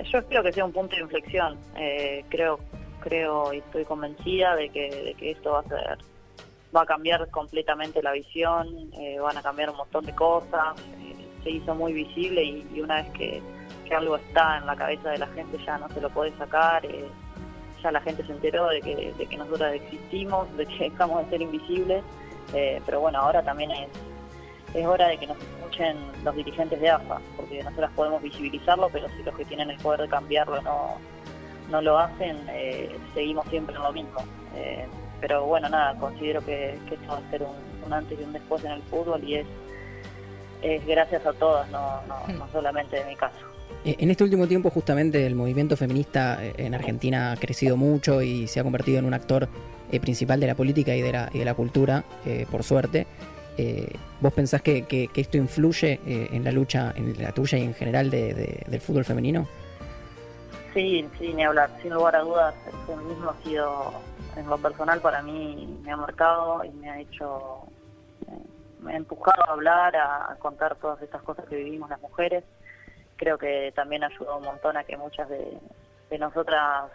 Yo espero que sea un punto de inflexión. Eh, creo, creo y estoy convencida de que, esto va a cambiar completamente la visión, eh, van a cambiar un montón de cosas. Eh, se hizo muy visible y, una vez que, algo está en la cabeza de la gente ya no se lo puede sacar. ya la gente se enteró de que, de que nosotros existimos, de que dejamos de ser invisibles. pero bueno, ahora también es es hora de que nos escuchen los dirigentes de AFA, porque nosotros podemos visibilizarlo, pero si los que tienen el poder de cambiarlo no, no lo hacen, eh, seguimos siempre en lo mismo. Eh, pero bueno, nada, considero que, esto va a ser un, antes y un después en el fútbol y es, es gracias a todas, no, no, no solamente de mi caso. Eh, en este último tiempo justamente el movimiento feminista en Argentina ha crecido mucho y se ha convertido en un actor principal de la política y de la, y de la cultura, por suerte. Eh, ¿Vos pensás que, esto influye eh, en la lucha, en la tuya y en general del fútbol femenino? Sí, sí, ni hablar. Sin lugar a dudas, el feminismo ha sido, en lo personal, para mí, me ha marcado y me ha hecho, eh, me ha empujado a hablar, a, contar todas estas cosas que vivimos las mujeres. Creo que también ayudó un montón a que muchas de, de nosotras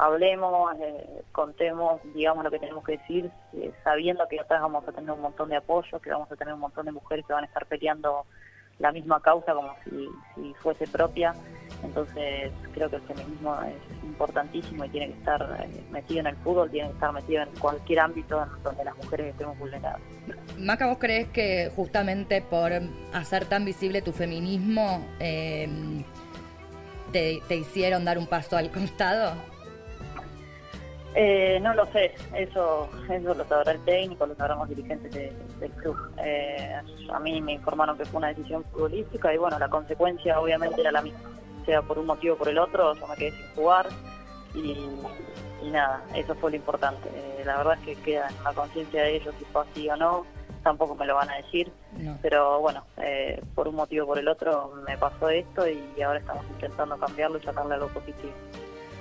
hablemos, eh, contemos, digamos lo que tenemos que decir, eh, sabiendo que atrás vamos a tener un montón de apoyo, que vamos a tener un montón de mujeres que van a estar peleando la misma causa como si, fuese propia. Entonces creo que el feminismo es importantísimo y tiene que estar eh, metido en el fútbol, tiene que estar metido en cualquier ámbito donde las mujeres estemos vulneradas. Maca, ¿vos crees que justamente por hacer tan visible tu feminismo te, te hicieron dar un paso al costado? Eh, no lo sé, eso, eso lo sabrá el técnico, lo sabrán los dirigentes del club. Eh, a mí me informaron que fue una decisión futbolística y bueno, la consecuencia obviamente era la misma, sea por un motivo o por el otro, yo me quedé sin jugar y, nada, eso fue lo importante. Eh, la verdad es que queda en la conciencia de ellos si fue así o no, tampoco me lo van a decir, pero bueno, por un motivo o por el otro me pasó esto y ahora estamos intentando cambiarlo y sacarle algo positivo.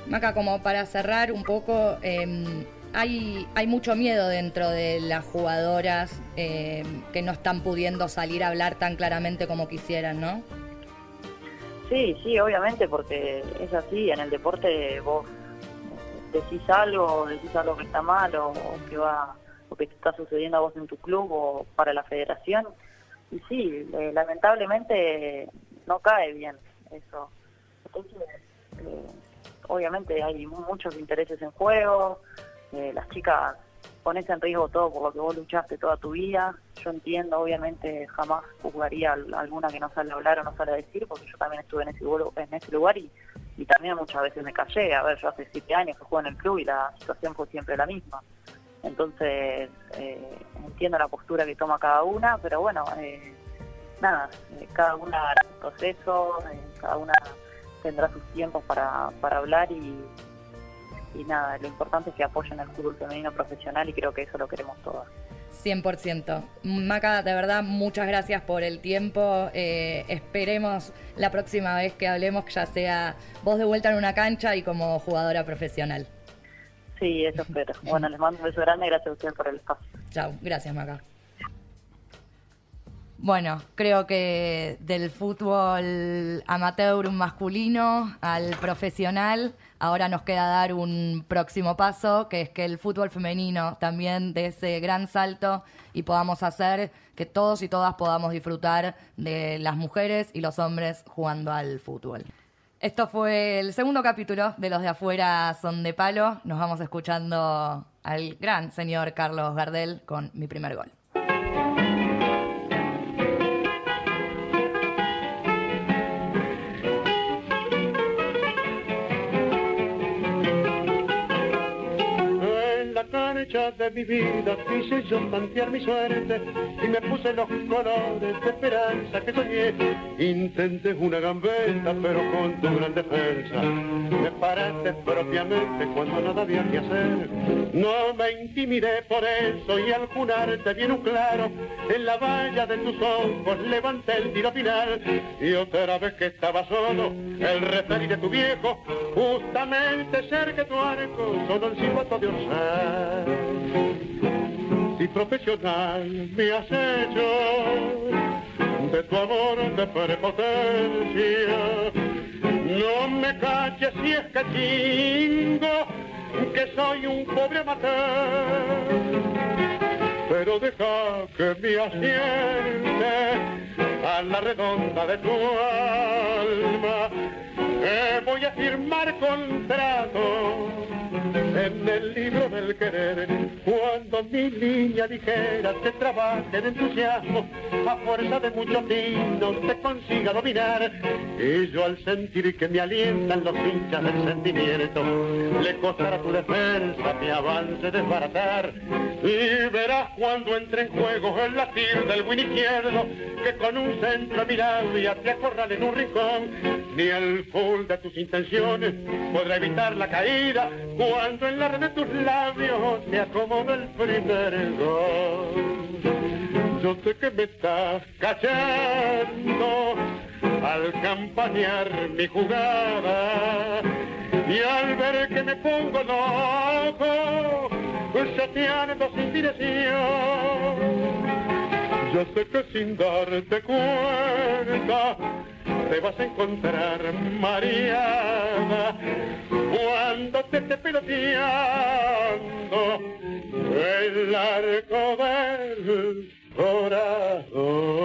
Maca, como para cerrar un poco, em, hay, hay mucho miedo dentro de las jugadoras em, que no están pudiendo salir a hablar tan claramente como quisieran, ¿no? Sí, sí, obviamente, porque es así, en el deporte vos decís algo, decís algo que está mal o, que va o que está sucediendo a vos en tu club o para la federación. Y sí, eh, lamentablemente no cae bien eso. Entonces, eh, obviamente hay muchos intereses en juego, eh, las chicas pones en riesgo todo por lo que vos luchaste toda tu vida. Yo entiendo, obviamente jamás juzgaría alguna que no sale a hablar o no sale a decir, porque yo también estuve en ese, en ese lugar y, y también muchas veces me callé. A ver, yo hace siete años que juego en el club y la situación fue siempre la misma. Entonces, eh, entiendo la postura que toma cada una, pero bueno, eh, nada, cada una hará proceso, cada una tendrá sus tiempos para, para hablar y, y nada, lo importante es que apoyen al fútbol femenino profesional y creo que eso lo queremos todas. 100%. Maca, de verdad, muchas gracias por el tiempo. Eh, esperemos la próxima vez que hablemos que ya sea vos de vuelta en una cancha y como jugadora profesional. Sí, eso espero. Bueno, les mando un beso grande y gracias a ustedes por el espacio. Chao, gracias Maca. Bueno, creo que del fútbol amateur masculino al profesional, ahora nos queda dar un próximo paso, que es que el fútbol femenino también dé ese gran salto y podamos hacer que todos y todas podamos disfrutar de las mujeres y los hombres jugando al fútbol. Esto fue el segundo capítulo de Los de afuera son de palo. Nos vamos escuchando al gran señor Carlos Gardel con mi primer gol. De mi vida quise yo tantear mi suerte y me puse los colores de esperanza que soñé. Intenté una gambeta, pero con tu gran defensa me paraste propiamente cuando nada había que hacer. No me intimidé por eso y al junarte bien un claro en la valla de tus ojos levanté el tiro final y otra vez que estaba solo el referí de tu viejo justamente cerca de tu arco solo el silbato de orsal si profesional me has hecho de tu amor de prepotencia. No me caches si es que chingo que soy un pobre amateur, pero deja que me asiente a la redonda de tu alma. Voy a firmar contrato. En el libro del querer, cuando mi niña dijera te trabaje de entusiasmo, a fuerza de muchos vinos te consiga dominar, y yo al sentir que me alientan los hinchas del sentimiento, le costará tu defensa mi avance desbaratar, y verás cuando entre en juego el latir del win izquierdo, que con un centro mirado ya te acorral en un rincón, ni el full de tus intenciones podrá evitar la caída, cuando en la red de tus labios me acomodo el primer gol. Yo sé que me estás cachando al campañar mi jugada y al ver que me pongo loco, chateando sin dirección. Yo sé que sin darte cuenta te vas a encontrar Mariana cuando te esté peloteando el arco del corazón.